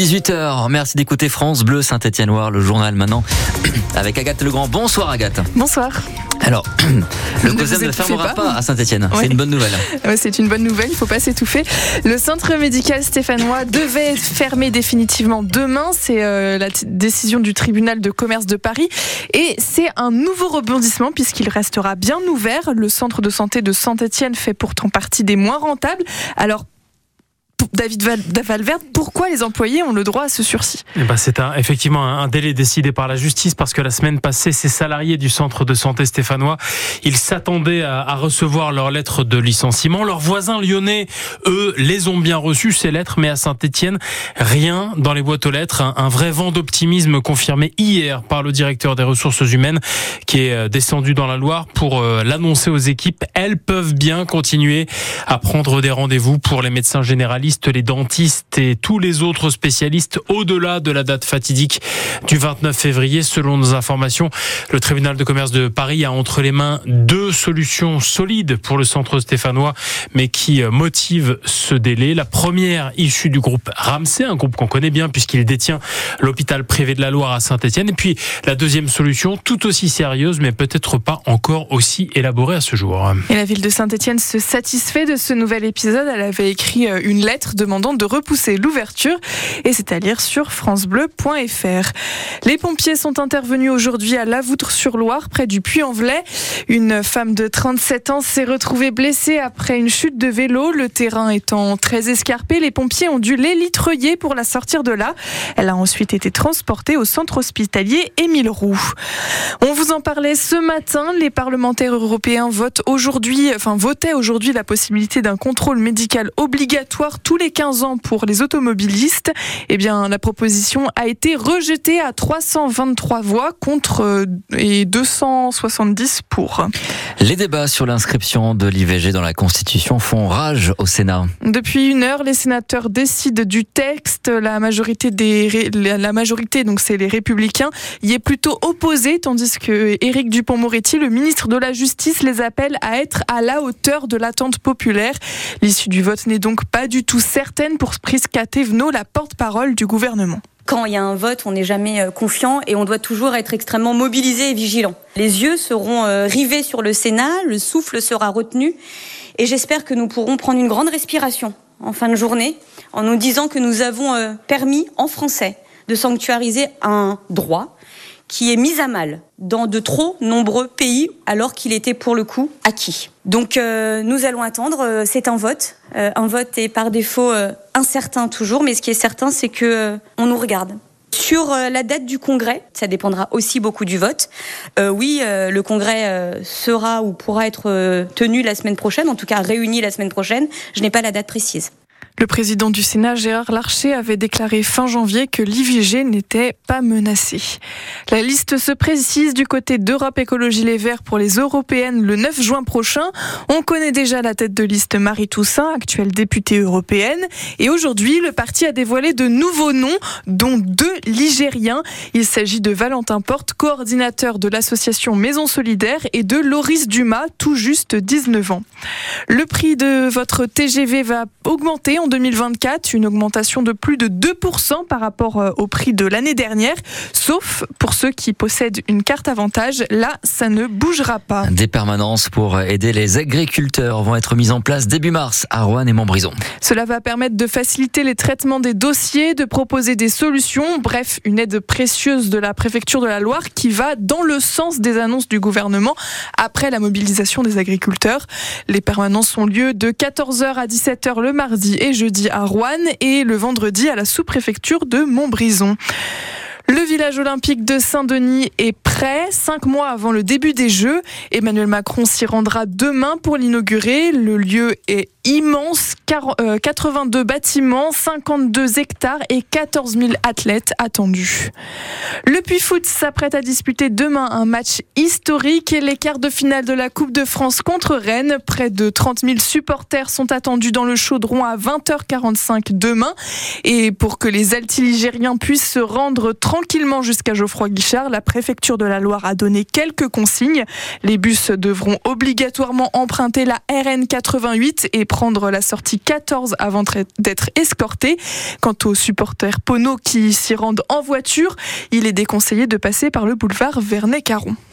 18h. Merci d'écouter France Bleu Saint-Étienne-Noir, le journal maintenant avec Agathe Legrand. Bonsoir Agathe. Bonsoir. Alors, le COSEM ne fermera pas, à Saint-Étienne. Ouais. C'est une bonne nouvelle. Ouais, C'est une bonne nouvelle, il ne faut pas s'étouffer. Le centre médical stéphanois devait fermé définitivement demain. C'est euh, la décision du tribunal de commerce de Paris. Et c'est un nouveau rebondissement puisqu'il restera bien ouvert. Le centre de santé de Saint-Étienne fait pourtant partie des moins rentables. Alors, David Val- Valverde, pourquoi les employés ont le droit à ce sursis? Eh ben, c'est un- effectivement un, délai décidé par la justice parce que la semaine passée, ces salariés du centre de santé stéphanois, ils s'attendaient à, recevoir leur lettre de licenciement. Leurs voisins lyonnais, eux, les ont bien reçus, ces lettres, mais à Saint-Etienne, rien dans les boîtes aux lettres. Un, un vrai vent d'optimisme confirmé hier par le directeur des ressources humaines qui est euh, descendu dans la Loire pour euh, l'annoncer aux équipes. Elles peuvent bien continuer à prendre des rendez-vous pour les médecins généralistes, les dentistes et tous les autres spécialistes au-delà de la date fatidique du 29 février. Selon nos informations, le tribunal de commerce de Paris a entre les mains deux solutions solides pour le centre stéphanois, mais qui euh, motivent ce délai. La première issue du groupe Ramsey, un groupe qu'on connaît bien puisqu'il détient l'hôpital privé de la Loire à Saint-Etienne. Et puis la deuxième solution, tout aussi sérieuse, mais peut-être pas encore aussi élaborée à ce jour. Et la ville de Saint-Etienne se satisfait de ce nouvel épisode. Elle avait écrit euh, une lettre demandant de repousser l'ouverture et c'est à lire sur francebleu.fr. Les pompiers sont intervenus aujourd'hui à Lavoutre-sur-Loire, près du Puy-en-Velay. Une femme de 37 ans s'est retrouvée blessée après une chute de vélo. Le terrain étant très escarpé, les pompiers ont dû l'élitreuiller pour la sortir de là. Elle a ensuite été transportée au centre hospitalier Émile Roux. On vous en parlait ce matin. Les parlementaires européens votent aujourd'hui, enfin votaient aujourd'hui la possibilité d'un contrôle médical obligatoire tous 15 ans pour les automobilistes. Eh bien, la proposition a été rejetée à 323 voix contre euh, et 270 pour. Les débats sur l'inscription de l'IVG dans la Constitution font rage au Sénat. Depuis une heure, les sénateurs décident du texte. La majorité des, ré- la la majorité, donc c'est les Républicains, y est plutôt opposée, tandis que Éric Dupont-Moretti, le ministre de la Justice, les appelle à être à la hauteur de l'attente populaire. L'issue du vote n'est donc pas du tout certaine pour Prisca Thévenot, la porte-parole du gouvernement. Quand il y a un vote, on n'est jamais euh, confiant et on doit toujours être extrêmement mobilisé et vigilant. Les yeux seront euh, rivés sur le Sénat, le souffle sera retenu et j'espère que nous pourrons prendre une grande respiration en fin de journée en nous disant que nous avons euh, permis en français de sanctuariser un droit qui est mis à mal dans de trop nombreux pays alors qu'il était pour le coup acquis. Donc euh, nous allons attendre, euh, c'est un vote. Euh, un vote est par défaut incertain toujours, mais ce qui est certain c'est que on nous regarde. Sur la date du congrès, ça dépendra aussi beaucoup du vote. Oui, le congrès sera ou pourra être tenu la semaine prochaine, en tout cas réuni la semaine prochaine. Je n'ai pas la date précise. Le président du Sénat, Gérard Larcher, avait déclaré fin janvier que l'IVG n'était pas menacée. La liste se précise du côté d'Europe Écologie Les Verts pour les européennes le 9 juin prochain. On connaît déjà la tête de liste Marie Toussaint, actuelle députée européenne. Et aujourd'hui, le parti a dévoilé de nouveaux noms, dont deux Ligériens. Il s'agit de Valentin Porte, coordinateur de l'association Maison Solidaire, et de Loris Dumas, tout juste 19 ans. Le prix de votre TGV va augmenter en 2024, une augmentation de plus de 2% par rapport euh, au prix de l'année dernière, sauf pour ceux qui possèdent une carte avantage. Là, ça ne bougera pas. Des permanences pour aider les agriculteurs vont être mises en place début mars à Rouen et Montbrison. Cela va permettre de faciliter les traitements des dossiers, de proposer des solutions, bref, une aide précieuse de la préfecture de la Loire qui va dans le sens des annonces du gouvernement après la mobilisation des agriculteurs. Les permanences ont lieu de 14h à 17h le et jeudi à Rouen et le vendredi à la sous-préfecture de Montbrison. Le village olympique de Saint-Denis est prêt, cinq mois avant le début des Jeux. Emmanuel Macron s'y rendra demain pour l'inaugurer. Le lieu est immense, quar- euh, 82 bâtiments, 52 hectares et 14 000 athlètes attendus. Le Puy Foot s'apprête à disputer demain un match historique les quarts de finale de la Coupe de France contre Rennes. Près de 30 000 supporters sont attendus dans le chaudron à 20h45 demain. Et pour que les altiligériens puissent se rendre tranquillement jusqu'à Geoffroy Guichard. La préfecture de la Loire a donné quelques consignes. Les bus devront obligatoirement emprunter la RN 88 et prendre la sortie 14 avant d'être escortés. Quant aux supporters Pono qui s'y rendent en voiture, il est déconseillé de passer par le boulevard Vernet-Caron.